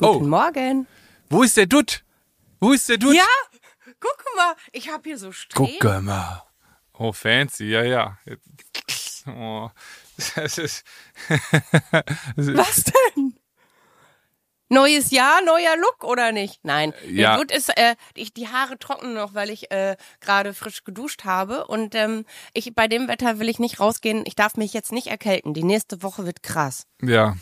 Guten oh. Morgen. Wo ist der Dutt? Wo ist der Dutt? Ja, guck mal, ich habe hier so Streben. Guck mal. Oh, fancy, ja, ja. Oh. Das ist Was denn? Neues Jahr, neuer Look oder nicht? Nein. Ja. Gut ist, äh, ich, die Haare trocknen noch, weil ich äh, gerade frisch geduscht habe und ähm, ich bei dem Wetter will ich nicht rausgehen. Ich darf mich jetzt nicht erkälten. Die nächste Woche wird krass. Ja,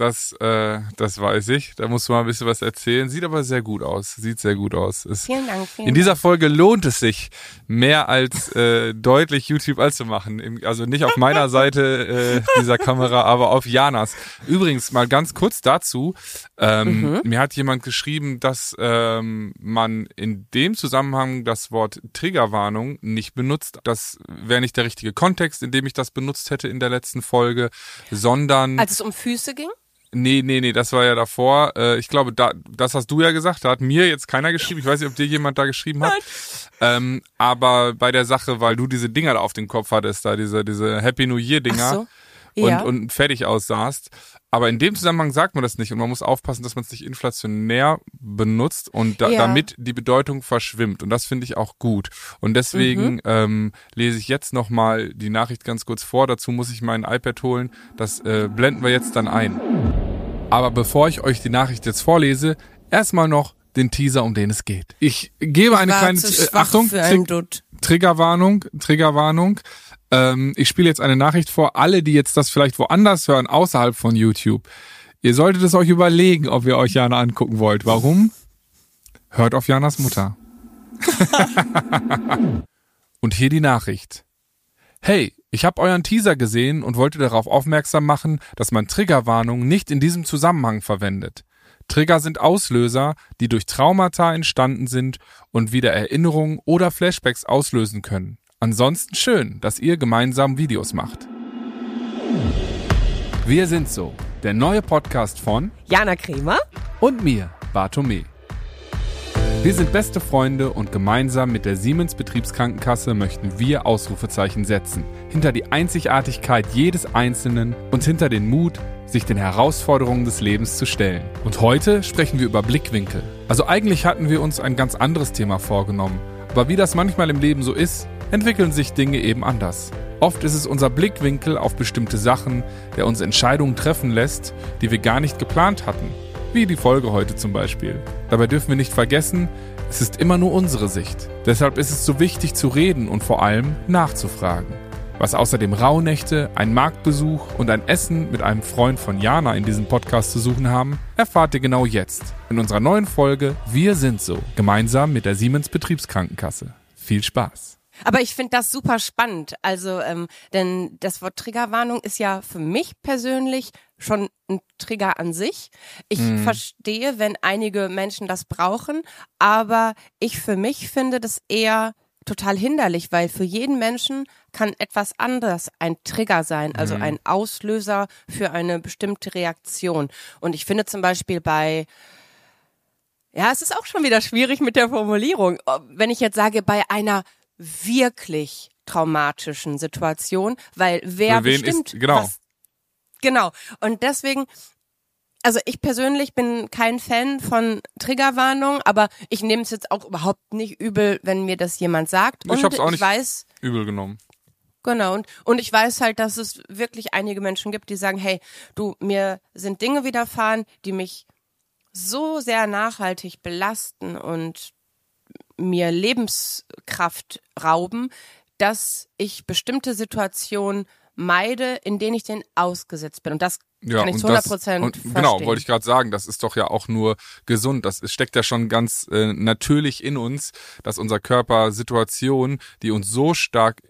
das, äh, das weiß ich. Da musst du mal ein bisschen was erzählen. Sieht aber sehr gut aus. Sieht sehr gut aus. Ist, vielen Dank. Vielen in dieser Folge lohnt es sich, mehr als äh, deutlich YouTube anzumachen. Also nicht auf meiner Seite äh, dieser Kamera, aber auf Janas. Übrigens mal ganz kurz dazu. Ähm, mhm. Mir hat jemand geschrieben, dass ähm, man in dem Zusammenhang das Wort Triggerwarnung nicht benutzt. Das wäre nicht der richtige Kontext, in dem ich das benutzt hätte in der letzten Folge, sondern als es um Füße ging. Nee, nee, nee, das war ja davor. Äh, ich glaube, da, das hast du ja gesagt. Da hat mir jetzt keiner geschrieben. Ich weiß nicht, ob dir jemand da geschrieben hat. Ähm, aber bei der Sache, weil du diese Dinger da auf dem Kopf hattest, da diese, diese Happy New Year Dinger. So. Ja. Und, und fertig aussahst, aber in dem Zusammenhang sagt man das nicht und man muss aufpassen, dass man es nicht inflationär benutzt und da, ja. damit die Bedeutung verschwimmt. Und das finde ich auch gut. Und deswegen mhm. ähm, lese ich jetzt nochmal die Nachricht ganz kurz vor. Dazu muss ich mein iPad holen. Das äh, blenden wir jetzt dann ein. Aber bevor ich euch die Nachricht jetzt vorlese, erstmal noch den Teaser, um den es geht. Ich gebe eine kleine äh, Achtung, Trig Triggerwarnung, Triggerwarnung. Ähm, ich spiele jetzt eine Nachricht vor, alle, die jetzt das vielleicht woanders hören, außerhalb von YouTube. Ihr solltet es euch überlegen, ob ihr euch Jana angucken wollt. Warum? Hört auf Janas Mutter. und hier die Nachricht. Hey, ich habe euren Teaser gesehen und wollte darauf aufmerksam machen, dass man Triggerwarnungen nicht in diesem Zusammenhang verwendet. Trigger sind Auslöser, die durch Traumata entstanden sind und wieder Erinnerungen oder Flashbacks auslösen können. Ansonsten schön, dass ihr gemeinsam Videos macht. Wir sind so, der neue Podcast von Jana Kremer und mir, Bartome. Wir sind beste Freunde und gemeinsam mit der Siemens Betriebskrankenkasse möchten wir Ausrufezeichen setzen. Hinter die Einzigartigkeit jedes Einzelnen und hinter den Mut, sich den Herausforderungen des Lebens zu stellen. Und heute sprechen wir über Blickwinkel. Also eigentlich hatten wir uns ein ganz anderes Thema vorgenommen. Aber wie das manchmal im Leben so ist, entwickeln sich Dinge eben anders. Oft ist es unser Blickwinkel auf bestimmte Sachen, der uns Entscheidungen treffen lässt, die wir gar nicht geplant hatten. Wie die Folge heute zum Beispiel. Dabei dürfen wir nicht vergessen, es ist immer nur unsere Sicht. Deshalb ist es so wichtig zu reden und vor allem nachzufragen. Was außerdem Rauhnächte, ein Marktbesuch und ein Essen mit einem Freund von Jana in diesem Podcast zu suchen haben, erfahrt ihr genau jetzt in unserer neuen Folge Wir sind so, gemeinsam mit der Siemens Betriebskrankenkasse. Viel Spaß! Aber ich finde das super spannend. Also, ähm, denn das Wort Triggerwarnung ist ja für mich persönlich schon ein Trigger an sich. Ich mhm. verstehe, wenn einige Menschen das brauchen, aber ich für mich finde das eher total hinderlich, weil für jeden Menschen kann etwas anderes ein Trigger sein, also mhm. ein Auslöser für eine bestimmte Reaktion. Und ich finde zum Beispiel bei ja, es ist auch schon wieder schwierig mit der Formulierung. Wenn ich jetzt sage, bei einer wirklich traumatischen Situation, weil wer bestimmt ist, genau. Was, genau. Und deswegen also ich persönlich bin kein Fan von Triggerwarnung, aber ich nehme es jetzt auch überhaupt nicht übel, wenn mir das jemand sagt. Ich habe es auch nicht weiß, übel genommen. Genau, und, und ich weiß halt, dass es wirklich einige Menschen gibt, die sagen, hey, du, mir sind Dinge widerfahren, die mich so sehr nachhaltig belasten und mir Lebenskraft rauben, dass ich bestimmte Situationen meide, in denen ich den ausgesetzt bin. Und das ja, kann ich zu 100 Prozent. Genau, wollte ich gerade sagen, das ist doch ja auch nur gesund. Das steckt ja schon ganz äh, natürlich in uns, dass unser Körper Situationen, die uns so stark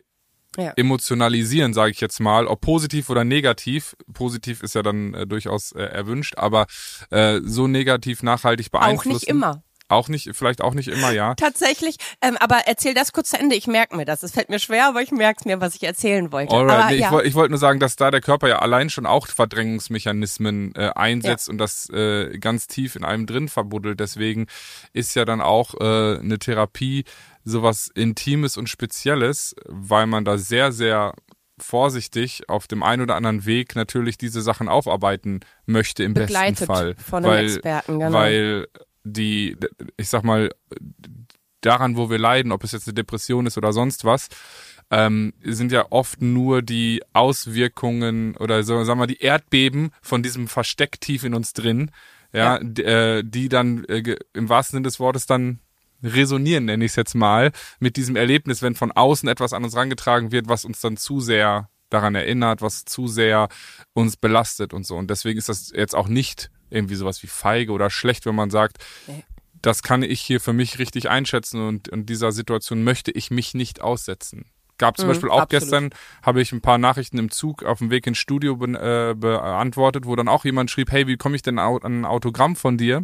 ja. emotionalisieren, sage ich jetzt mal, ob positiv oder negativ. Positiv ist ja dann äh, durchaus äh, erwünscht, aber äh, so negativ nachhaltig beeinflussen. Auch nicht immer. Auch nicht, vielleicht auch nicht immer, ja. Tatsächlich, ähm, aber erzähl das kurz zu Ende. Ich merke mir das. Es fällt mir schwer, aber ich merke es mir, was ich erzählen wollte. Alright, aber, nee, ja. Ich wollte ich wollt nur sagen, dass da der Körper ja allein schon auch Verdrängungsmechanismen äh, einsetzt ja. und das äh, ganz tief in einem drin verbuddelt. Deswegen ist ja dann auch äh, eine Therapie sowas Intimes und Spezielles, weil man da sehr, sehr vorsichtig auf dem einen oder anderen Weg natürlich diese Sachen aufarbeiten möchte im Begleitet besten Fall. von einem weil, Experten, genau. Weil die, ich sag mal, daran, wo wir leiden, ob es jetzt eine Depression ist oder sonst was, ähm, sind ja oft nur die Auswirkungen oder so, sagen wir die Erdbeben von diesem Versteck tief in uns drin, ja, Ja. äh, die dann äh, im wahrsten Sinne des Wortes dann resonieren, nenne ich es jetzt mal, mit diesem Erlebnis, wenn von außen etwas an uns rangetragen wird, was uns dann zu sehr daran erinnert, was zu sehr uns belastet und so. Und deswegen ist das jetzt auch nicht irgendwie sowas wie feige oder schlecht, wenn man sagt, Nee. das kann ich hier für mich richtig einschätzen und in dieser Situation möchte ich mich nicht aussetzen. Gab zum Mhm, Beispiel auch absolut. gestern, habe ich ein paar Nachrichten im Zug auf dem Weg ins Studio be äh, beantwortet, wo dann auch jemand schrieb, hey, wie komme ich denn an ein Autogramm von dir?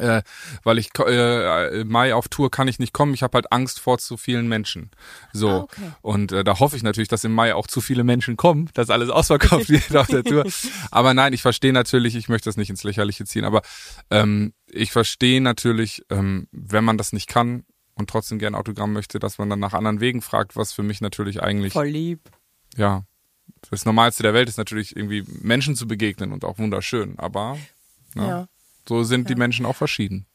Äh, weil ich äh, im Mai auf Tour kann ich nicht kommen, ich habe halt Angst vor zu vielen Menschen. So. Ah, okay. Und äh, da hoffe ich natürlich, dass im Mai auch zu viele Menschen kommen, dass alles ausverkauft wird auf der Tour. Aber nein, ich verstehe natürlich, ich möchte das nicht ins Lächerliche ziehen, aber ähm, ich verstehe natürlich, ähm, wenn man das nicht kann und trotzdem gern Autogramm möchte, dass man dann nach anderen Wegen fragt, was für mich natürlich eigentlich, Voll lieb. ja, das Normalste der Welt ist natürlich irgendwie Menschen zu begegnen und auch wunderschön, aber Ja. ja, so sind die Menschen auch verschieden.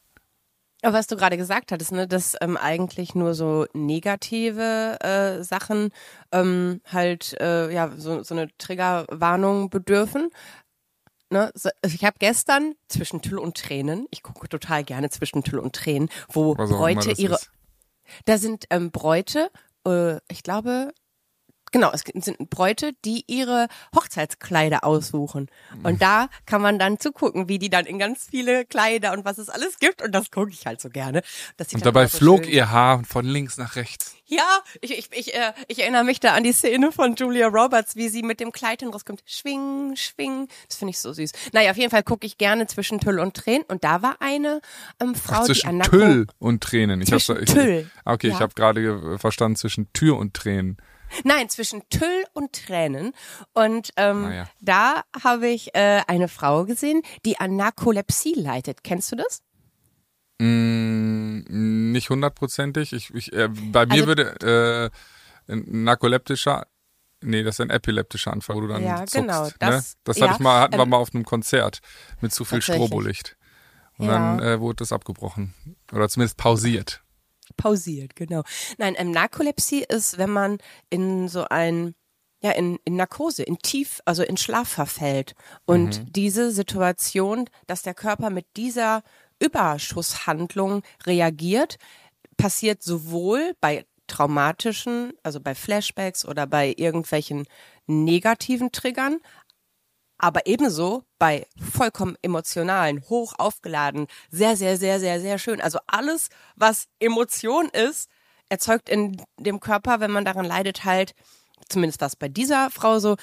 Aber was du gerade gesagt hattest, ne, dass ähm, eigentlich nur so negative äh, Sachen ähm, halt äh, ja so, so eine Triggerwarnung bedürfen. Ne? So, also ich habe gestern zwischen Tüll und Tränen, ich gucke total gerne zwischen Tüll und Tränen, wo Was Bräute ihre, ist. da sind ähm, Bräute, äh, ich glaube, genau, es sind Bräute, die ihre Hochzeitskleider aussuchen. Und da kann man dann zugucken, wie die dann in ganz viele Kleider und was es alles gibt. Und das gucke ich halt so gerne. Und dabei so flog schön. ihr Haar von links nach rechts. Ja, ich, ich, ich, äh, ich erinnere mich da an die Szene von Julia Roberts, wie sie mit dem Kleid hin rauskommt. Schwing, schwing. Das finde ich so süß. Naja, auf jeden Fall gucke ich gerne zwischen Tüll und Tränen. Und da war eine ähm, Frau, Ach, die zwischen Tüll und Tränen. Ich Zwischen hab's- ich, Tüll, Okay, ich ja. habe gerade ge- verstanden zwischen Tür und Tränen. Nein, zwischen Tüll und Tränen. Und ähm, Ah, ja. da habe ich äh, eine Frau gesehen, die an Narkolepsie leidet. Kennst du das? Mm, nicht hundertprozentig. Ich, ich, äh, bei mir Also- würde äh, ein narkoleptischer, nee, das ist ein epileptischer Anfall, wo du dann Ja, zuckst. genau, ne? das- das ja, hatte ich mal, hatten wir ähm, mal auf einem Konzert mit zu viel. Strobolicht. Und Ja. dann äh, wurde das abgebrochen. Oder zumindest pausiert. Pausiert, genau. Nein, ähm, Narkolepsie ist, wenn man in so ein ja, in, in Narkose, in Tief, also in Schlaf verfällt. Und diese Situation, dass der Körper mit dieser Überschusshandlung reagiert, passiert sowohl bei traumatischen, also bei Flashbacks oder bei irgendwelchen negativen Triggern, aber ebenso bei vollkommen emotionalen, hoch aufgeladen, sehr, sehr, sehr, sehr, sehr schön. Also alles, was Emotion ist, erzeugt in dem Körper, wenn man daran leidet, halt, zumindest was bei dieser Frau so,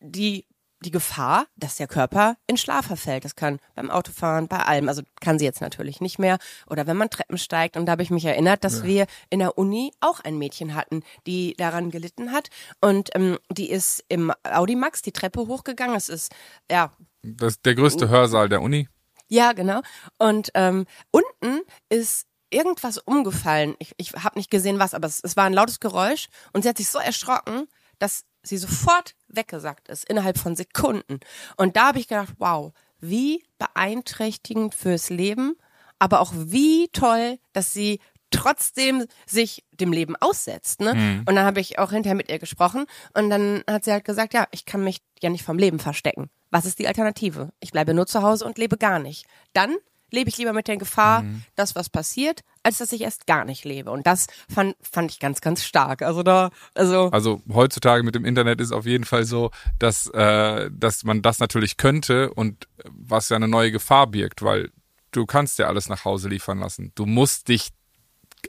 die, die Gefahr, dass der Körper in Schlaf verfällt. Das kann beim Autofahren, bei allem, also kann sie jetzt natürlich nicht mehr. Oder wenn man Treppen steigt. Und da habe ich mich erinnert, dass wir in der Uni auch ein Mädchen hatten, die daran gelitten hat. Und ähm, die ist im Audimax die Treppe hochgegangen. Es ist, ja, Das ist der größte Hörsaal der Uni. ja, genau. Und ähm, unten ist irgendwas umgefallen. Ich, ich habe nicht gesehen, was, aber es, es war ein lautes Geräusch und sie hat sich so erschrocken, dass sie sofort weggesackt ist, innerhalb von Sekunden. Und da habe ich gedacht, wow, wie beeinträchtigend fürs Leben, aber auch wie toll, dass sie trotzdem sich dem Leben aussetzt. Ne? Und dann habe ich auch hinterher mit ihr gesprochen und dann hat sie halt gesagt, ja, ich kann mich ja nicht vom Leben verstecken. Was ist die Alternative? Ich bleibe nur zu Hause und lebe gar nicht. Dann lebe ich lieber mit der Gefahr, dass was passiert, als dass ich erst gar nicht lebe. Und das fand, fand ich ganz, ganz stark. Also da, also Also heutzutage mit dem Internet ist auf jeden Fall so, dass, äh, dass man das natürlich könnte und was ja eine neue Gefahr birgt, weil du kannst ja alles nach Hause liefern lassen. Du musst dich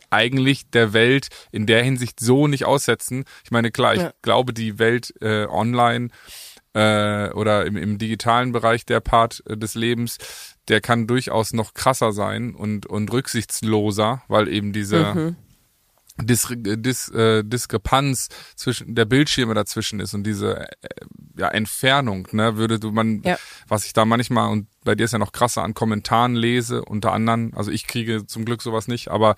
eigentlich der Welt in der Hinsicht so nicht aussetzen. Ich meine, klar, ich Ja. glaube, die Welt äh, online äh, oder im, im digitalen Bereich der Part äh, des Lebens, der kann durchaus noch krasser sein und, und rücksichtsloser, weil eben diese Dis, Dis, äh, Diskrepanz zwischen der Bildschirme dazwischen ist und diese äh, ja, Entfernung, ne, würde du man, Ja. was ich da manchmal und bei dir ist ja noch krasser an Kommentaren lese, unter anderem, also ich kriege zum Glück sowas nicht, aber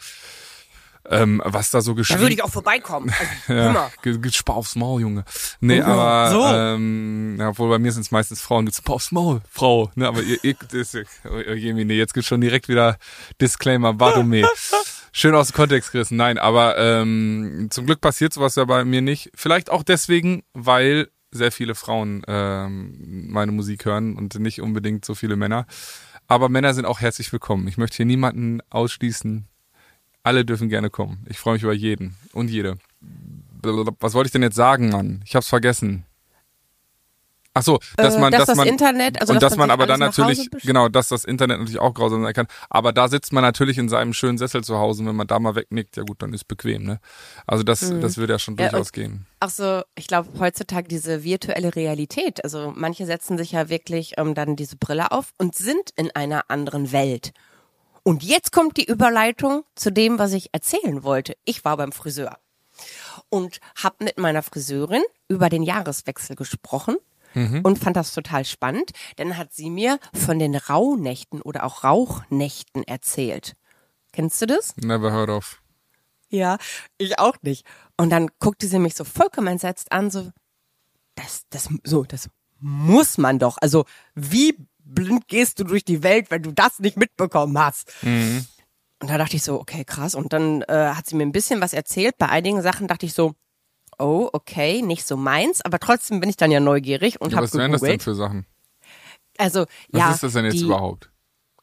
ähm, was da so geschrieben Da würde ich auch vorbeikommen. Also, ja, immer. ge- ge- spar aufs Maul, Junge. Nee, Ja, aber so. ähm, ja, obwohl bei mir sind es meistens Frauen, die spar aufs Maul, Frau. Ne, aber ihr, ihr das, Jemine, jetzt geht schon direkt wieder Disclaimer, Bartome. Schön aus dem Kontext gerissen. Nein, aber ähm, zum Glück passiert sowas ja bei mir nicht. Vielleicht auch deswegen, weil sehr viele Frauen ähm, meine Musik hören und nicht unbedingt so viele Männer. Aber Männer sind auch herzlich willkommen. Ich möchte hier niemanden ausschließen. Alle dürfen gerne kommen. Ich freue mich über jeden und jede. Was wollte ich denn jetzt sagen, Mann? Ich hab's vergessen. Ach so, dass Äh, man, dass dass das man Internet, also und dass dass man man aber dann natürlich genau, dass das Internet natürlich auch grausam sein kann. Aber da sitzt man natürlich in seinem schönen Sessel zu Hause. Und wenn man da mal wegnickt, ja gut, dann ist bequem, ne? Also das, das würde ja schon Mhm. Ja, durchaus und- gehen. Ach so, ich glaube heutzutage diese virtuelle Realität. Also manche setzen sich ja wirklich ähm, dann diese Brille auf und sind in einer anderen Welt. Und jetzt kommt die Überleitung zu dem, was ich erzählen wollte. Ich war beim Friseur und habe mit meiner Friseurin über den Jahreswechsel gesprochen und fand das total spannend. Dann hat sie mir von den Rauhnächten oder auch Rauchnächten erzählt. Kennst du das? Never heard of. Ja, ich auch nicht. Und dann guckte sie mich so vollkommen entsetzt an, so, das, das, so, das muss man doch. Also, wie blind gehst du durch die Welt, wenn du das nicht mitbekommen hast? Und da dachte ich so, okay, krass. Und dann äh, hat sie mir ein bisschen was erzählt. Bei einigen Sachen dachte ich so, oh, okay, nicht so meins, aber trotzdem bin ich dann ja neugierig und Ja, habe was wären das denn für Sachen? Also, Was ja, ist das denn jetzt die, überhaupt?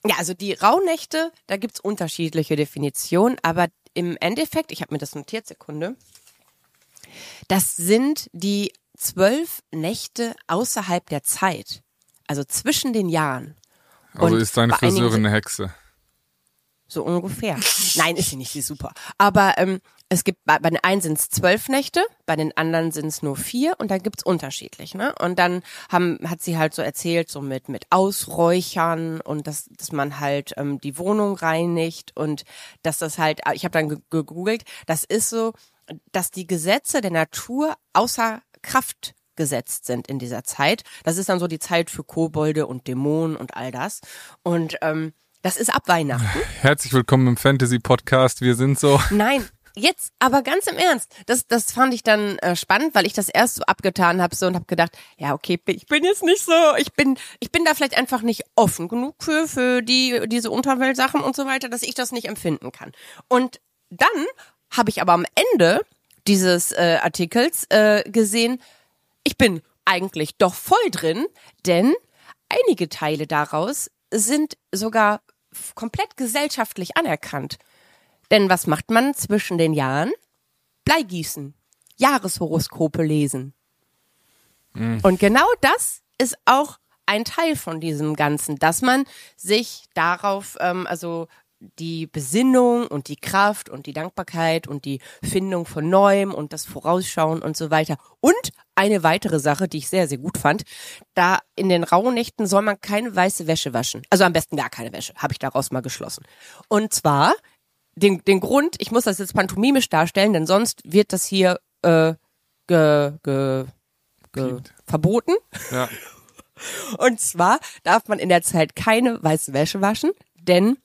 ja, also die Rauhnächte, da gibt's unterschiedliche Definitionen, aber im Endeffekt, ich habe mir das notiert, Sekunde, das sind die zwölf Nächte außerhalb der Zeit, also zwischen den Jahren. Also ist deine Friseurin eine Hexe? So ungefähr. Nein, ist sie nicht, sie ist super. Aber ähm, es gibt bei, bei den einen sind es zwölf Nächte, bei den anderen sind es nur vier und dann gibt's unterschiedlich, ne? Und dann haben, hat sie halt so erzählt, so mit, mit Ausräuchern und dass, dass man halt ähm, die Wohnung reinigt und dass das halt, ich habe dann ge- gegoogelt, das ist so, dass die Gesetze der Natur außer Kraft gesetzt sind in dieser Zeit. Das ist dann so die Zeit für Kobolde und Dämonen und all das. Und ähm, das ist ab Weihnachten. Herzlich willkommen im Fantasy Podcast. Wir sind so. Nein, jetzt aber ganz im Ernst. Das, das fand ich dann äh, spannend, weil ich das erst so abgetan habe so und habe gedacht, ja okay, ich bin jetzt nicht so, ich bin, ich bin da vielleicht einfach nicht offen genug für für die diese Unterweltsachen und so weiter, dass ich das nicht empfinden kann. Und dann habe ich aber am Ende dieses äh, Artikels äh, gesehen, ich bin eigentlich doch voll drin, denn einige Teile daraus sind sogar komplett gesellschaftlich anerkannt. Denn was macht man zwischen den Jahren? Bleigießen, Jahreshoroskope lesen. Und genau das ist auch ein Teil von diesem Ganzen, dass man sich darauf, ähm, also die Besinnung und die Kraft und die Dankbarkeit und die Findung von Neuem und das Vorausschauen und so weiter. Und eine weitere Sache, die ich sehr, sehr gut fand, da in den Rauhnächten soll man keine weiße Wäsche waschen. Also am besten gar keine Wäsche, habe ich daraus mal geschlossen. Und zwar den, den Grund, ich muss das jetzt pantomimisch darstellen, denn sonst wird das hier äh, ge, ge, ge, verboten. Ja. Und zwar darf man in der Zeit keine weiße Wäsche waschen, denn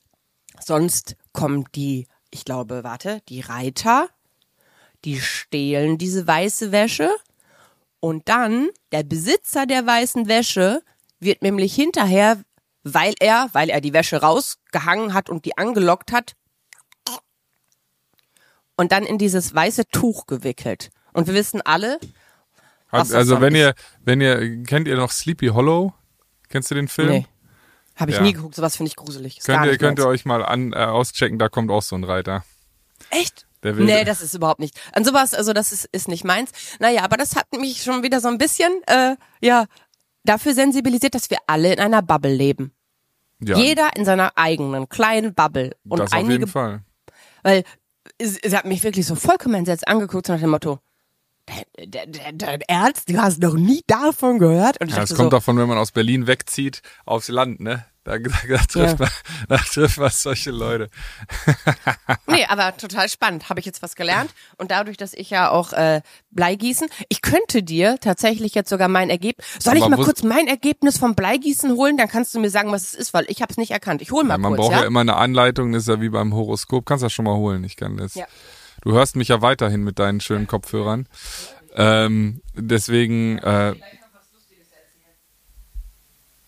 sonst kommen die, ich glaube, warte, die Reiter, die stehlen diese weiße Wäsche und dann der Besitzer der weißen Wäsche wird nämlich hinterher, weil er, weil er die Wäsche rausgehangen hat und die angelockt hat, und dann in dieses weiße Tuch gewickelt. Und wir wissen alle, Was also wenn ist. ihr, wenn ihr, kennt ihr noch Sleepy Hollow? Kennst du den Film? nee, habe ich Ja. nie geguckt, sowas finde ich gruselig. Ist Könnt ihr, könnt ihr euch mal an, äh, auschecken, da kommt auch so ein Reiter. Echt? Der will- nee, das ist überhaupt nicht. An sowas, also das ist, ist nicht meins. Naja, aber das hat mich schon wieder so ein bisschen, äh, ja, dafür sensibilisiert, dass wir alle in einer Bubble leben. Ja, Jeder in seiner eigenen kleinen Bubble. Und das auf einige, jeden Fall. weil es hat mich wirklich so vollkommen entsetzt angeguckt so nach dem Motto, der Ernst, du hast noch nie davon gehört? Und ich Ja, dachte kommt so, davon, wenn man aus Berlin wegzieht aufs Land, ne? Da, da, da, trifft, Ja. man, da trifft man solche Leute. Nee, aber total spannend. Habe ich jetzt was gelernt. Und dadurch, dass ich ja auch äh, Bleigießen, ich könnte dir tatsächlich jetzt sogar mein Ergebnis. Soll ich Aber mal wo- kurz mein Ergebnis vom Bleigießen holen? Dann kannst du mir sagen, was es ist, weil ich habe es nicht erkannt. Ich hole mal Ja, man kurz, braucht ja? ja? immer eine Anleitung, das ist ja wie beim Horoskop. Kannst das schon mal holen, ich kann das. Ja. Du hörst mich ja weiterhin mit deinen schönen Kopfhörern. Ähm, deswegen, äh,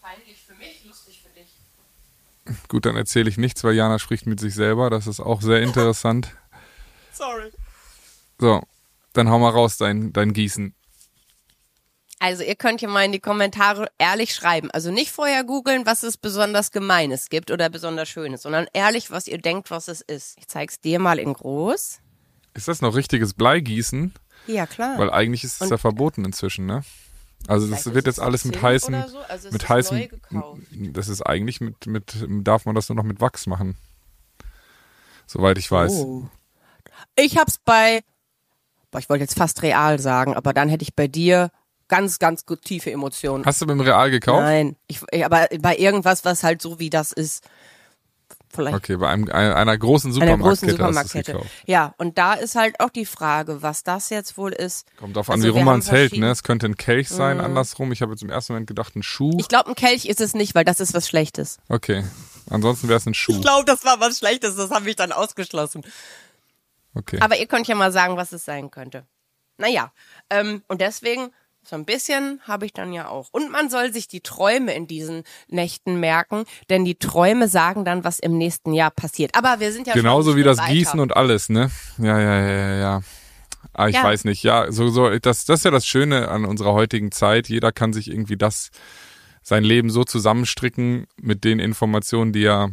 Peinlich für mich, lustig für dich. Gut, dann erzähle ich nichts, weil Jana spricht mit sich selber. Das ist auch sehr interessant. Sorry. So, dann hau mal raus, dein, dein Gießen. Also ihr könnt ja mal in die Kommentare ehrlich schreiben. Also nicht vorher googeln, was es besonders Gemeines gibt oder besonders Schönes, sondern ehrlich, was ihr denkt, was es ist. Ich zeig's dir mal in groß. Ist das noch richtiges Bleigießen? Ja, klar. Weil eigentlich ist es ja verboten inzwischen, ne? Also das wird jetzt es alles mit heißen, oder so. Also es mit ist heißen, neu gekauft. das ist eigentlich mit, mit, darf man das nur noch mit Wachs machen. Soweit ich weiß. Oh. Ich hab's bei, boah, ich wollte jetzt fast real sagen, aber dann hätte ich bei dir ganz, ganz gut tiefe Emotionen. Hast du beim Real gekauft? Nein, ich- aber bei irgendwas, was halt so wie das ist. Vielleicht Okay, bei einem, einer, einer großen einer Supermarktkette großen hast du es Supermarktkette. Ja, und da ist halt auch die Frage, was das jetzt wohl ist. Kommt drauf an, Also wie rum man es hält, ne? Es könnte ein Kelch sein, andersrum. Ich habe jetzt im ersten Moment gedacht, ein Schuh. Ich glaube, ein Kelch ist es nicht, weil das ist was Schlechtes. Okay. Ansonsten wäre es ein Schuh. glaube, das war was Schlechtes, das habe ich dann ausgeschlossen. Okay. Aber ihr könnt ja mal sagen, was es sein könnte. Naja, ähm, und deswegen, so ein bisschen habe ich dann ja auch. Und man soll sich die Träume in diesen Nächten merken, denn die Träume sagen dann, was im nächsten Jahr passiert. Aber wir sind ja Genauso schon wie das weiter. Gießen und alles, ne? Ja, ja, ja, ja, ja. Ah, ich Ja. weiß nicht. Ja, so, so, das, das ist ja das Schöne an unserer heutigen Zeit. Jeder kann sich irgendwie das, sein Leben so zusammenstricken mit den Informationen, die er,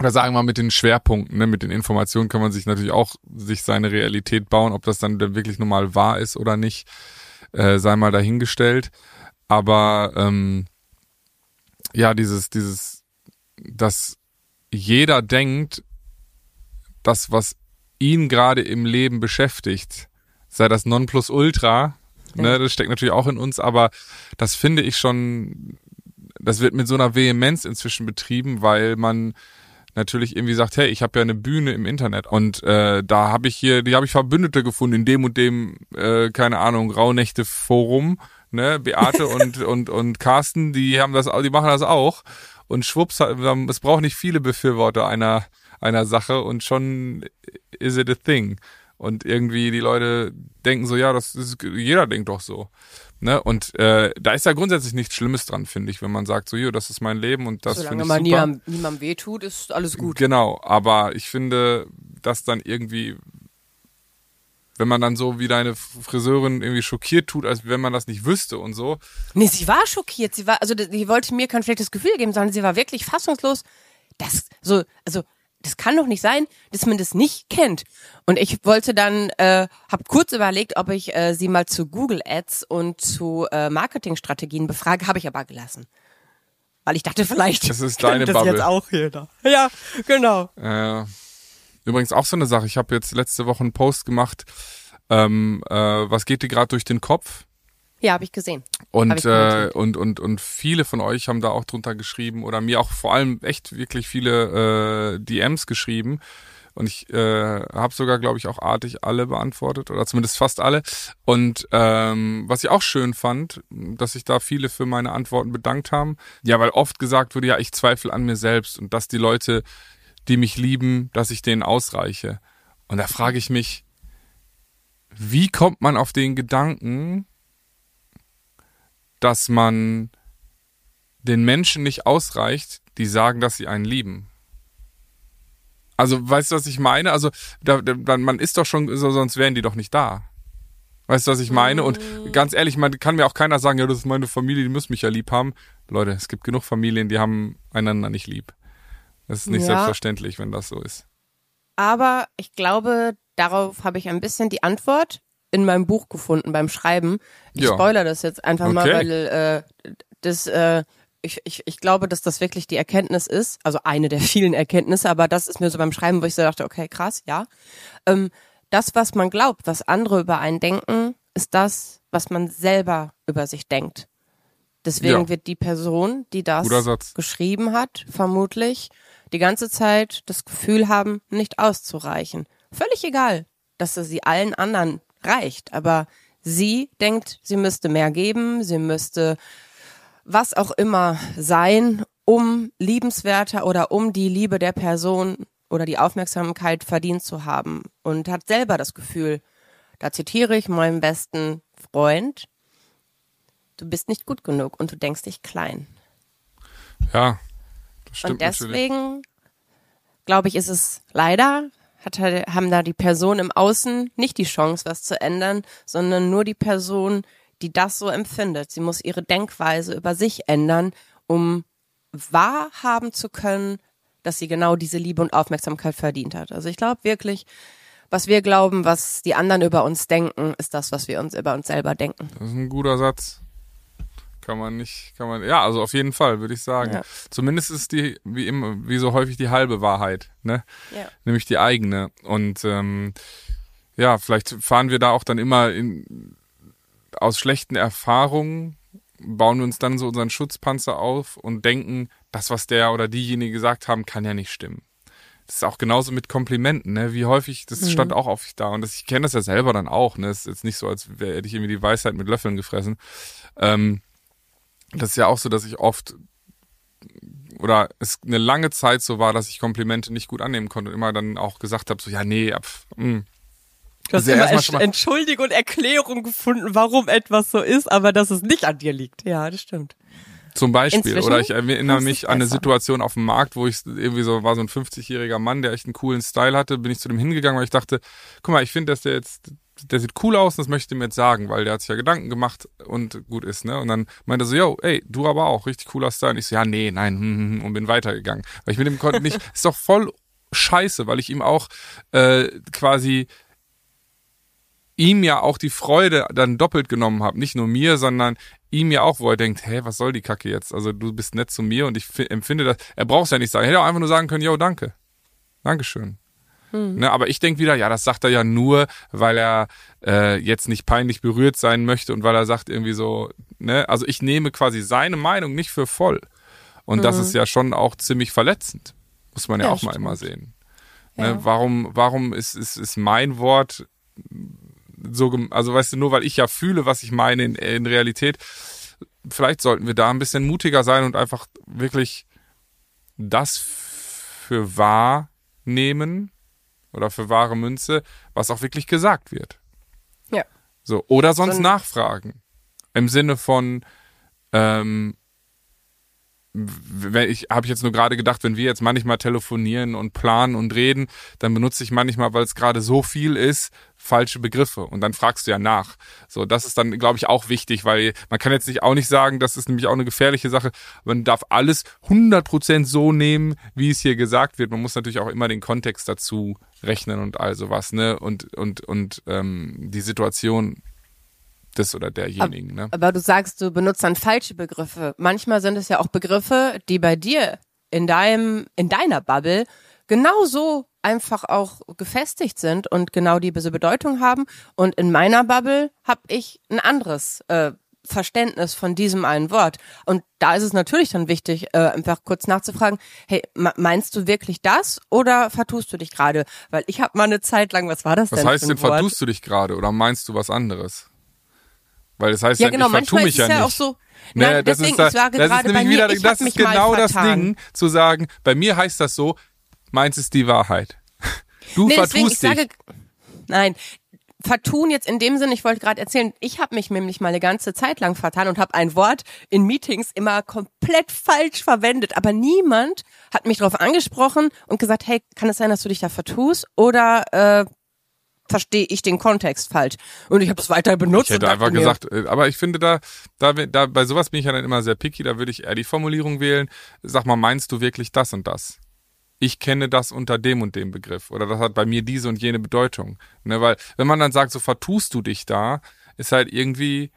oder sagen wir mal mit den Schwerpunkten, ne? Mit den Informationen kann man sich natürlich auch sich seine Realität bauen, ob das dann wirklich nun mal wahr ist oder nicht, äh, sei mal dahingestellt. Aber ähm, ja, dieses, dieses, dass jeder denkt, das, was ihn gerade im Leben beschäftigt, sei das Nonplusultra, ne, das steckt natürlich auch in uns, aber das finde ich schon, das wird mit so einer Vehemenz inzwischen betrieben, weil man natürlich irgendwie sagt, hey, ich habe ja eine Bühne im Internet und äh, da habe ich hier, die habe ich Verbündete gefunden in dem und dem, äh, keine Ahnung, Rauhnächte Forum, ne, Beate und und und Carsten, die haben das, die machen das auch. Und schwupps, es braucht nicht viele Befürworter einer einer Sache und schon is it a thing und irgendwie die Leute denken so, ja, das ist, jeder denkt doch so. Ne? Und äh, da ist ja grundsätzlich nichts Schlimmes dran, finde ich, wenn man sagt, so, jo, das ist mein Leben und das Solange finde ich man super. niemandem, niemandem wehtut, ist alles gut. Genau, aber ich finde, dass dann irgendwie, wenn man dann so wie deine Friseurin irgendwie schockiert tut, als wenn man das nicht wüsste und so. Nee, sie war schockiert. Sie war, also die wollte mir kein schlechtes Gefühl geben, sondern sie war wirklich fassungslos. Das, so, also, das kann doch nicht sein, dass man das nicht kennt. Und ich wollte dann, äh, habe kurz überlegt, ob ich äh, sie mal zu Google Ads und zu äh, Marketingstrategien befrage, habe ich aber gelassen. Weil ich dachte, vielleicht Das ist deine das Bubble. jetzt auch jeder. Ja, genau. Äh, übrigens auch so eine Sache, ich habe jetzt letzte Woche einen Post gemacht, ähm, äh, was geht dir gerade durch den Kopf? Ja, habe ich gesehen. Und, ich äh, und, und, und viele von euch haben da auch drunter geschrieben oder mir auch vor allem echt wirklich viele äh, DMs geschrieben. Und ich äh, habe sogar, glaube ich, auch artig alle beantwortet oder zumindest fast alle. Und ähm, was ich auch schön fand, dass sich da viele für meine Antworten bedankt haben. Ja, weil oft gesagt wurde, ja, ich zweifle an mir selbst und dass die Leute, die mich lieben, dass ich denen ausreiche. Und da frage ich mich, wie kommt man auf den Gedanken, dass man den Menschen nicht ausreicht, die sagen, dass sie einen lieben. Also, weißt du, was ich meine? Also, da, da, man ist doch schon, so, sonst wären die doch nicht da. Weißt du, was ich meine? Und ganz ehrlich, man kann mir auch keiner sagen, ja, das ist meine Familie, die müssen mich ja lieb haben. Leute, es gibt genug Familien, die haben einander nicht lieb. Das ist nicht Ja. selbstverständlich, wenn das so ist. Aber ich glaube, darauf habe ich ein bisschen die Antwort in meinem Buch gefunden beim Schreiben. Ich Ja. spoiler das jetzt einfach mal, Okay. weil äh, das äh, ich, ich, ich glaube, dass das wirklich die Erkenntnis ist, also eine der vielen Erkenntnisse, aber das ist mir so beim Schreiben, wo ich so dachte, okay, krass, ja. Ähm, das, was man glaubt, was andere über einen denken, ist das, was man selber über sich denkt. Deswegen Ja. wird die Person, die das geschrieben hat, vermutlich die ganze Zeit das Gefühl haben, nicht auszureichen. Völlig egal, dass sie allen anderen reicht, aber sie denkt, sie müsste mehr geben, sie müsste was auch immer sein, um liebenswerter oder um die Liebe der Person oder die Aufmerksamkeit verdient zu haben. Und hat selber das Gefühl, da zitiere ich meinen besten Freund, du bist nicht gut genug und du denkst dich klein. Ja, das stimmt und deswegen, glaube ich, ist es leider, hat, halt- haben da die Personen im Außen nicht die Chance, was zu ändern, sondern nur die Person, die das so empfindet. Sie muss ihre Denkweise über sich ändern, um wahrhaben zu können, dass sie genau diese Liebe und Aufmerksamkeit verdient hat. Also ich glaube wirklich, was wir glauben, was die anderen über uns denken, ist das, was wir uns über uns selber denken. Das ist ein guter Satz. Kann man nicht, kann man, ja, also auf jeden Fall, würde ich sagen. Ja. Zumindest ist die, wie immer, wie so häufig die halbe Wahrheit, ne? Ja. Nämlich die eigene. Und ähm, ja, vielleicht fahren wir da auch dann immer in, aus schlechten Erfahrungen, bauen wir uns dann so unseren Schutzpanzer auf und denken, das, was der oder diejenige gesagt haben, kann ja nicht stimmen. Das ist auch genauso mit Komplimenten, ne? Wie häufig, das Mhm. stand auch oft da. Und das, ich kenne das ja selber dann auch, ne? Es ist jetzt nicht so, als wäre hätte ich irgendwie die Weisheit mit Löffeln gefressen. Ähm, das ist ja auch so, dass ich oft oder es eine lange Zeit so war, dass ich Komplimente nicht gut annehmen konnte und immer dann auch gesagt habe, so ja, nee, pf, mh. Du hast Also immer mal- Entschuldigung und Erklärung gefunden, warum etwas so ist, aber dass es nicht an dir liegt. Ja, das stimmt. Zum Beispiel. Inzwischen Oder ich erinnere mich an eine besser. Situation auf dem Markt, wo ich irgendwie so war so ein 50-jähriger Mann, der echt einen coolen Style hatte, bin ich zu dem hingegangen, weil ich dachte, guck mal, ich finde, dass der jetzt, der sieht cool aus und das möchte ich ihm jetzt sagen, weil der hat sich ja Gedanken gemacht und gut ist, ne? Und dann meinte er so, yo, ey, du aber auch, richtig cooler Style. Und ich so, ja, nee, nein, hm, hm, hm, und bin weitergegangen. Weil ich mit dem konnte nicht, ist doch voll scheiße, weil ich ihm auch äh, quasi ihm ja auch die Freude dann doppelt genommen habe. Nicht nur mir, sondern ihm ja auch, wo er denkt, hä, was soll die Kacke jetzt? Also du bist nett zu mir und ich fi- empfinde das, er braucht es ja nicht sagen. Er hätte auch einfach nur sagen können, yo, danke. Dankeschön. Ne, aber ich denke wieder, ja, das sagt er ja nur, weil er äh, jetzt nicht peinlich berührt sein möchte und weil er sagt irgendwie so, ne, also ich nehme quasi seine Meinung nicht für voll. Und das ist ja schon auch ziemlich verletzend. Muss man ja, Ja, auch mal stimmt. immer sehen. Ja. Ne, warum, warum ist, ist, ist mein Wort so, also weißt du, nur weil ich ja fühle, was ich meine in, in Realität, vielleicht sollten wir da ein bisschen mutiger sein und einfach wirklich das für wahr nehmen oder für wahre Münze, was auch wirklich gesagt wird. Ja. So, oder sonst So nachfragen. Im Sinne von, ähm, ich habe ich jetzt nur gerade gedacht, wenn wir jetzt manchmal telefonieren und planen und reden, dann benutze ich manchmal, weil es gerade so viel ist, falsche Begriffe und dann fragst du ja nach. So, das ist dann glaube ich auch wichtig, weil man kann jetzt nicht auch nicht sagen, das ist nämlich auch eine gefährliche Sache. Man darf alles 100% so nehmen, wie es hier gesagt wird. Man muss natürlich auch immer den Kontext dazu rechnen und all sowas, ne? Und und und ähm, die Situation des oder derjenigen, ne? Aber du sagst, du benutzt dann falsche Begriffe. Manchmal sind es ja auch Begriffe, die bei dir in deinem, in deiner Bubble genauso einfach auch gefestigt sind und genau diese Bedeutung haben. Und in meiner Bubble habe ich ein anderes äh, Verständnis von diesem einen Wort. Und da ist es natürlich dann wichtig, äh, einfach kurz nachzufragen, hey, me- meinst du wirklich das oder vertust du dich gerade? Weil ich habe mal eine Zeit lang, was war das Was denn heißt für ein denn, vertust du dich gerade oder meinst du was anderes? Weil das heißt ja, Ja, genau, ich vertue mich ist es ja ja nicht. auch so. Ne, Nein, das deswegen, ist, da, das ist gerade nämlich wieder, das ist genau das. Ding, zu sagen, bei mir heißt das so, meins ist die Wahrheit. Du Nee, deswegen, vertust ich dich. sage, nein, vertun jetzt in dem Sinne, ich wollte gerade erzählen, ich habe mich nämlich mal eine ganze Zeit lang vertan und habe ein Wort in Meetings immer komplett falsch verwendet, aber niemand hat mich darauf angesprochen und gesagt, hey, kann es sein, dass du dich da vertust oder äh, verstehe ich den Kontext falsch? Und ich habe es weiter benutzt. Ich hätte einfach mir, gesagt, äh, aber ich finde da, da, da, bei sowas bin ich ja dann immer sehr picky, da würde ich eher die Formulierung wählen. Sag mal, meinst du wirklich das und das? Ich kenne das unter dem und dem Begriff. Oder das hat bei mir diese und jene Bedeutung. Ne, weil, wenn man dann sagt, so vertust du dich da, ist halt irgendwie,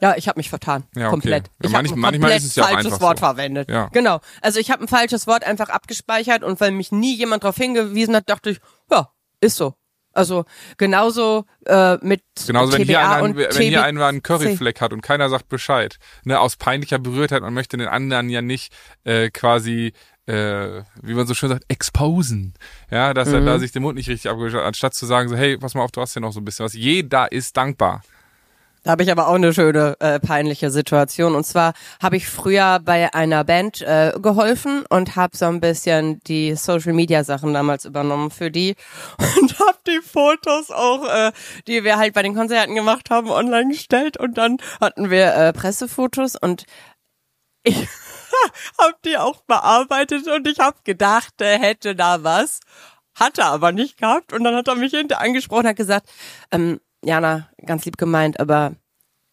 Ja, ich habe mich vertan. Ja, okay. Komplett. Ja, ich habe manch- ein manchmal komplett ist es ja auch falsches Wort so. verwendet. Ja. Genau. Also ich habe ein falsches Wort einfach abgespeichert und weil mich nie jemand darauf hingewiesen hat, dachte ich, ja, ist so. Also genauso äh, mit Genauso wenn TBA hier einer, und wenn TB hier einer einen Curryfleck hat und keiner sagt Bescheid. Ne, aus peinlicher Berührtheit, man möchte den anderen ja nicht äh, quasi äh, wie man so schön sagt, exposen. Ja, dass er da Mhm. sich den Mund nicht richtig abgewischt hat, anstatt zu sagen, so, hey, pass mal auf, du hast ja noch so ein bisschen was. Jeder ist dankbar. Da habe ich aber auch eine schöne äh, peinliche Situation. Und zwar habe ich früher bei einer Band äh, geholfen und habe so ein bisschen die Social Media Sachen damals übernommen für die und habe die Fotos auch, äh, die wir halt bei den Konzerten gemacht haben, online gestellt. Und dann hatten wir äh, Pressefotos und ich habe die auch bearbeitet und ich habe gedacht, er hätte da was, hatte aber nicht gehabt. Und dann hat er mich hinter angesprochen und hat gesagt, ähm, Jana, ganz lieb gemeint, aber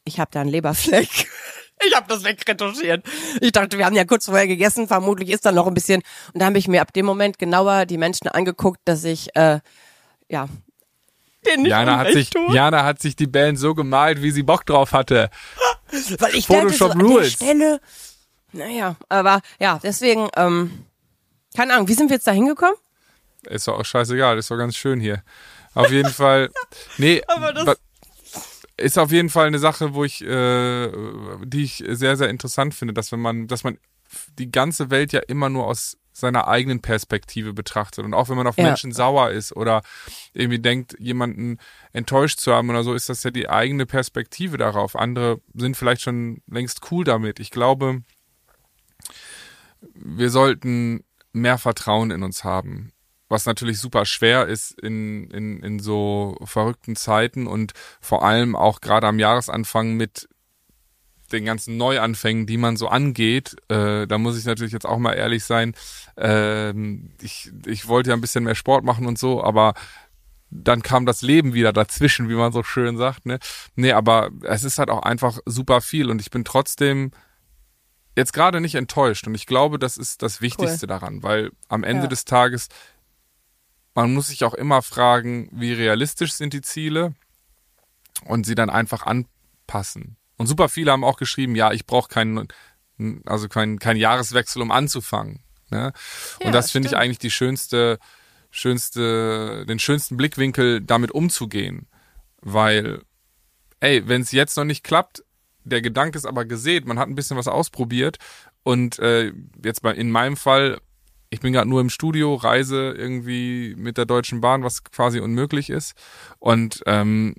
ich habe da einen Leberfleck. Ich habe das wegretuschiert. Ich dachte, wir haben ja kurz vorher gegessen, vermutlich ist da noch ein bisschen. Und da habe ich mir ab dem Moment genauer die Menschen angeguckt, dass ich, äh, ja, den nicht Jana hat, sich, tue. Jana hat sich die Band so gemalt, wie sie Bock drauf hatte. Weil ich Photoshop dachte so, an der. Stelle, naja, aber ja, deswegen, ähm, keine Ahnung, wie sind wir jetzt da hingekommen? Ist doch auch scheißegal, ist doch ganz schön hier. Auf jeden Fall. Nee, Aber das- ist auf jeden Fall eine Sache, wo ich, äh, die ich sehr, sehr interessant finde, dass wenn man, dass man die ganze Welt ja immer nur aus seiner eigenen Perspektive betrachtet. Und auch wenn man auf Ja. Menschen sauer ist oder irgendwie denkt, jemanden enttäuscht zu haben oder so, ist das ja die eigene Perspektive darauf. Andere sind vielleicht schon längst cool damit. Ich glaube, wir sollten mehr Vertrauen in uns haben. Was natürlich super schwer ist in, in, in so verrückten Zeiten und vor allem auch gerade am Jahresanfang mit den ganzen Neuanfängen, die man so angeht, äh, da muss ich natürlich jetzt auch mal ehrlich sein, ähm, ich, ich wollte ja ein bisschen mehr Sport machen und so, aber dann kam das Leben wieder dazwischen, wie man so schön sagt. Ne? Nee, aber es ist halt auch einfach super viel und ich bin trotzdem jetzt gerade nicht enttäuscht und ich glaube, das ist das Wichtigste daran, weil am Ende Ja. des Tages, man muss sich auch immer fragen, wie realistisch sind die Ziele und sie dann einfach anpassen. Und super viele haben auch geschrieben, ja, ich brauche keinen, also keinen kein Jahreswechsel, um anzufangen. Ne? Ja, und das finde ich eigentlich die schönste, schönste, den schönsten Blickwinkel, damit umzugehen. Weil, ey, wenn es jetzt noch nicht klappt, der Gedanke ist aber gesät, man hat ein bisschen was ausprobiert und äh, jetzt bei in meinem Fall, ich bin gerade nur im Studio, reise irgendwie mit der Deutschen Bahn, was quasi unmöglich ist und ähm,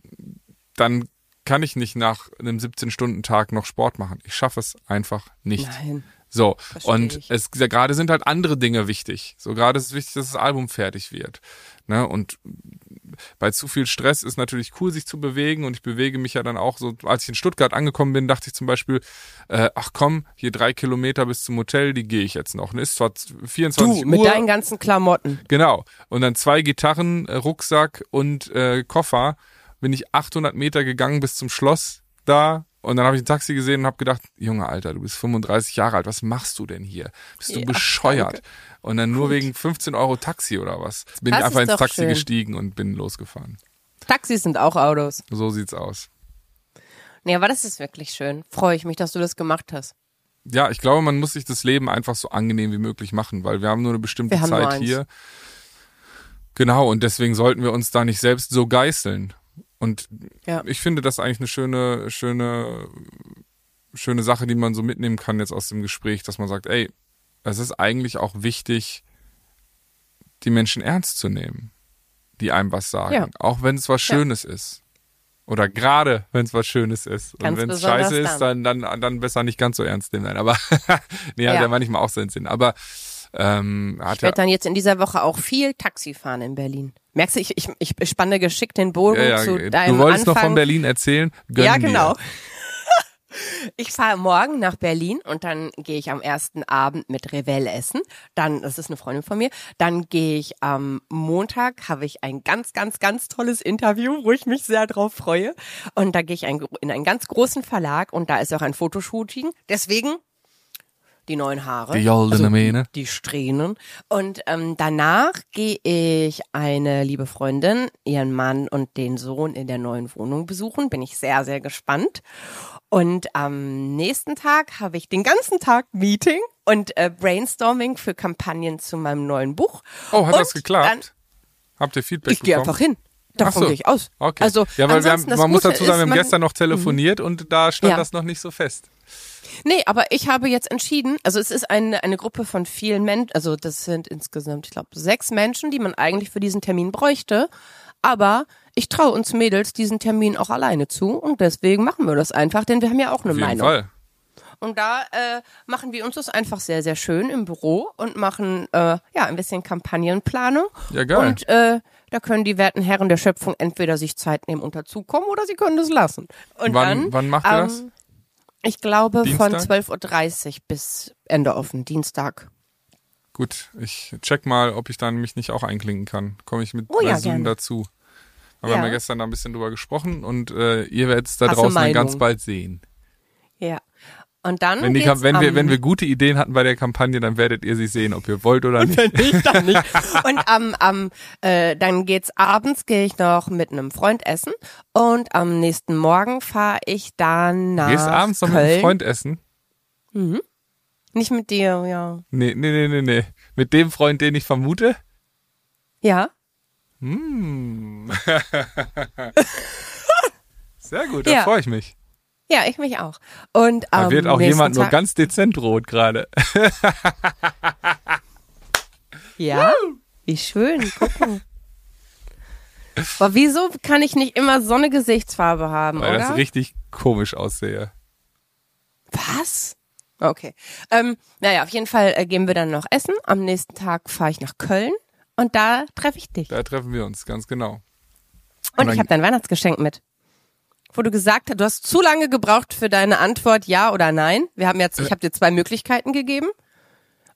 dann kann ich nicht nach einem 17-Stunden-Tag noch Sport machen. Ich schaffe es einfach nicht. Nein. So, Versteh und ich. es gerade sind halt andere Dinge wichtig. So gerade ist es wichtig, dass das Album fertig wird. Ne? Und bei zu viel Stress ist natürlich cool, sich zu bewegen. Und ich bewege mich ja dann auch so, als ich in Stuttgart angekommen bin, dachte ich zum Beispiel, äh, ach komm, hier drei Kilometer bis zum Hotel, die gehe ich jetzt noch. Ne? Ist zwar 24 Du, mit Uhr. deinen ganzen Klamotten. Genau. Und dann zwei Gitarren, äh, Rucksack und äh, Koffer. Bin ich 800 Meter gegangen bis zum Schloss da. Und dann habe ich ein Taxi gesehen und habe gedacht, Junge, Alter, du bist 35 Jahre alt, was machst du denn hier? Bist du Ja, bescheuert? danke. Und dann nur wegen 15 Euro Taxi oder was? Bin Das ich einfach ins Taxi schön. gestiegen und bin losgefahren. Taxis sind auch Autos. So sieht's aus. Nee, aber das ist wirklich schön. Freue ich mich, dass du das gemacht hast. Ja, ich glaube, man muss sich das Leben einfach so angenehm wie möglich machen, weil wir haben nur eine bestimmte Zeit hier. Genau, und deswegen sollten wir uns da nicht selbst so geißeln. Und Ja. ich finde das eigentlich eine schöne, schöne, schöne Sache, die man so mitnehmen kann jetzt aus dem Gespräch, dass man sagt, ey, es ist eigentlich auch wichtig, die Menschen ernst zu nehmen, die einem was sagen. Ja. Auch wenn es was Ja. Schönes ist. Oder gerade, wenn es was Schönes ist. Ganz Und wenn es scheiße ist, dann, dann, dann besser nicht ganz so ernst nehmen. Nein, aber nee, hat Ja. ja manchmal auch seinen Sinn. Aber ähm, hat Ich ja, werde dann jetzt in dieser Woche auch viel Taxi fahren in Berlin. Merkst du, ich, ich, ich spanne geschickt den Bogen ja, zu ja, deinem du wolltest Anfang. noch von Berlin erzählen? Gönn ja, dir. genau. Ich fahre morgen nach Berlin und dann gehe ich am ersten Abend mit Revell essen. Dann, das ist eine Freundin von mir. Dann gehe ich am Montag, habe ich ein ganz, ganz, ganz tolles Interview, wo ich mich sehr drauf freue. Und da gehe ich ein, in einen ganz großen Verlag und da ist auch ein Fotoshooting. Deswegen die neuen Haare. Die goldene Also Mähne. Die Strähnen. Und ähm, danach gehe ich eine liebe Freundin, ihren Mann und den Sohn in der neuen Wohnung besuchen. Bin ich sehr, sehr gespannt. Und am nächsten Tag habe ich den ganzen Tag Meeting und äh, Brainstorming für Kampagnen zu meinem neuen Buch. Oh, hat und das geklappt? Habt ihr Feedback Ich gehe einfach hin. Davon so. gehe ich aus. Okay. Also, ja, weil wir haben, man muss dazu sagen, wir haben gestern noch telefoniert und da stand Ja. das noch nicht so fest. Nee, aber ich habe jetzt entschieden, also es ist eine, eine Gruppe von vielen Menschen, also das sind insgesamt, ich glaube, sechs Menschen, die man eigentlich für diesen Termin bräuchte. Aber ich traue uns Mädels diesen Termin auch alleine zu und deswegen machen wir das einfach, denn wir haben ja auch eine Auf jeden Meinung. Fall. Und da äh, machen wir uns das einfach sehr, sehr schön im Büro und machen äh, ja ein bisschen Kampagnenplanung. Ja, geil. Und äh, da können die werten Herren der Schöpfung entweder sich Zeit nehmen und dazukommen oder sie können das lassen. Und Wann- dann, wann macht ihr das? Ich glaube von Dienstag? 12.30 Uhr bis Ende offen, Dienstag. Gut, ich check mal, ob ich dann mich nicht auch einklinken kann. Komme ich mit Oh ja, Zoom dazu. Aber wir Ja. haben ja gestern da ein bisschen drüber gesprochen und äh, ihr werdet es da Hast draußen ganz bald sehen. Ja. Und dann Wenn, die, wenn, wir, wenn wir gute Ideen hatten bei der Kampagne, dann werdet ihr sie sehen, ob ihr wollt oder nicht. ich dann nicht. Und am, am äh, dann geht's abends, gehe ich noch mit einem Freund essen und am nächsten Morgen fahre ich dann nach Gehst abends noch Köln. mit einem Freund essen? Nicht mit dir, ja. Nee, nee, nee, nee, nee. Mit dem Freund, den ich vermute? Ja? Hm. Sehr gut, da Ja. freue ich mich. Ja, ich mich auch. Und Da wird auch jemand nur Tag, ganz dezent rot gerade. Ja? Wie schön, gucken. Aber wieso kann ich nicht immer so eine Gesichtsfarbe haben, Weil oder? das richtig komisch aussehe. Was? Okay. Ähm, naja, auf jeden Fall äh, gehen wir dann noch essen. Am nächsten Tag fahre ich nach Köln und da treffe ich dich. Da treffen wir uns, ganz genau. Und dann- ich habe dein Weihnachtsgeschenk mit. Wo du gesagt hast, du hast zu lange gebraucht für deine Antwort ja oder nein. Wir haben jetzt, ich habe dir zwei Möglichkeiten gegeben.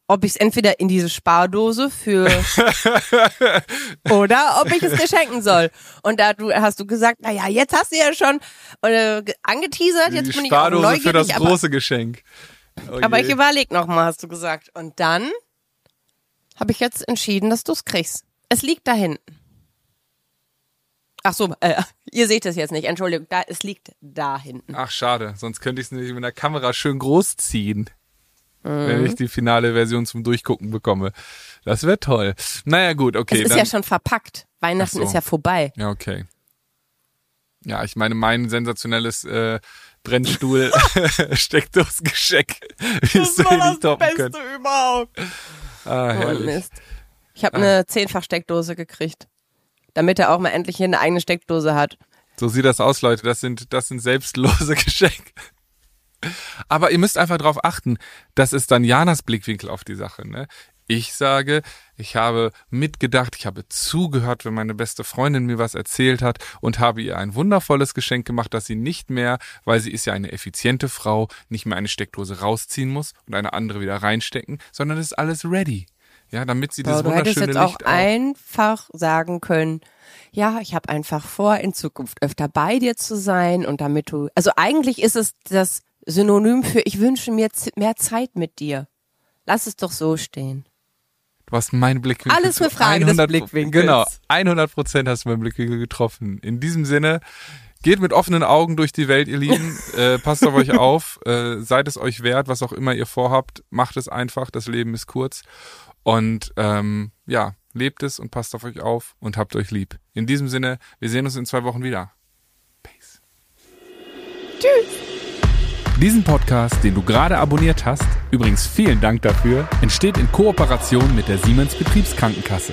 Ob ich es entweder in diese Spardose für oder ob ich es dir schenken soll. Und da du, hast du gesagt, naja, jetzt hast du ja schon äh, ge- angeteasert, jetzt Die bin ich auch Spardose neugierig, für das aber, große Geschenk. Oh aber je. ich überleg noch mal, hast du gesagt. Und dann habe ich jetzt entschieden, dass du es kriegst. Es liegt da hinten. Ach so, äh, ihr seht es jetzt nicht. Entschuldigung, da, es liegt da hinten. Ach, schade. Sonst könnte ich es nämlich mit der Kamera schön groß ziehen. Mhm. Wenn ich die finale Version zum Durchgucken bekomme. Das wäre toll. Naja, gut, okay. es ist dann, ja schon verpackt. Weihnachten Ach so. ist ja vorbei. Ja, okay. Ja, ich meine, mein sensationelles äh, Brennstuhl-Steckdosgenscheck. Wirst du hier nicht toppen können. überhaupt. Ah, Oh, herrlich. Mist. Ich habe eine zehnfach Steckdose gekriegt. Damit er auch mal endlich hier eine eigene Steckdose hat. So sieht das aus, Leute. Das sind, das sind selbstlose Geschenke. Aber ihr müsst einfach darauf achten, das ist dann Janas Blickwinkel auf die Sache. Ne? Ich sage, ich habe mitgedacht, ich habe zugehört, wenn meine beste Freundin mir was erzählt hat und habe ihr ein wundervolles Geschenk gemacht, dass sie nicht mehr, weil sie ist ja eine effiziente Frau, nicht mehr eine Steckdose rausziehen muss und eine andere wieder reinstecken, sondern ist alles ready. Ja, damit sie dieses Aber du hättest wunderschöne jetzt auch Licht auch einfach sagen können, ja, ich habe einfach vor, in Zukunft öfter bei dir zu sein und damit du, also eigentlich ist es das Synonym für ich wünsche mir mehr Zeit mit dir. Lass es doch so stehen. Du hast meinen Blickwinkel. Alles eine Frage des 100 Blickwinkels. Genau, 100 Prozent hast du meinen Blickwinkel getroffen. In diesem Sinne, geht mit offenen Augen durch die Welt, ihr Lieben. äh, passt auf euch auf. Äh, seid es euch wert, was auch immer ihr vorhabt. Macht es einfach. Das Leben ist kurz. Und ähm, ja, lebt es und passt auf euch auf und habt euch lieb. In diesem Sinne, wir sehen uns in zwei Wochen wieder. Peace. Diesen Podcast, den du gerade abonniert hast, übrigens vielen Dank dafür, entsteht in Kooperation mit der Siemens Betriebskrankenkasse.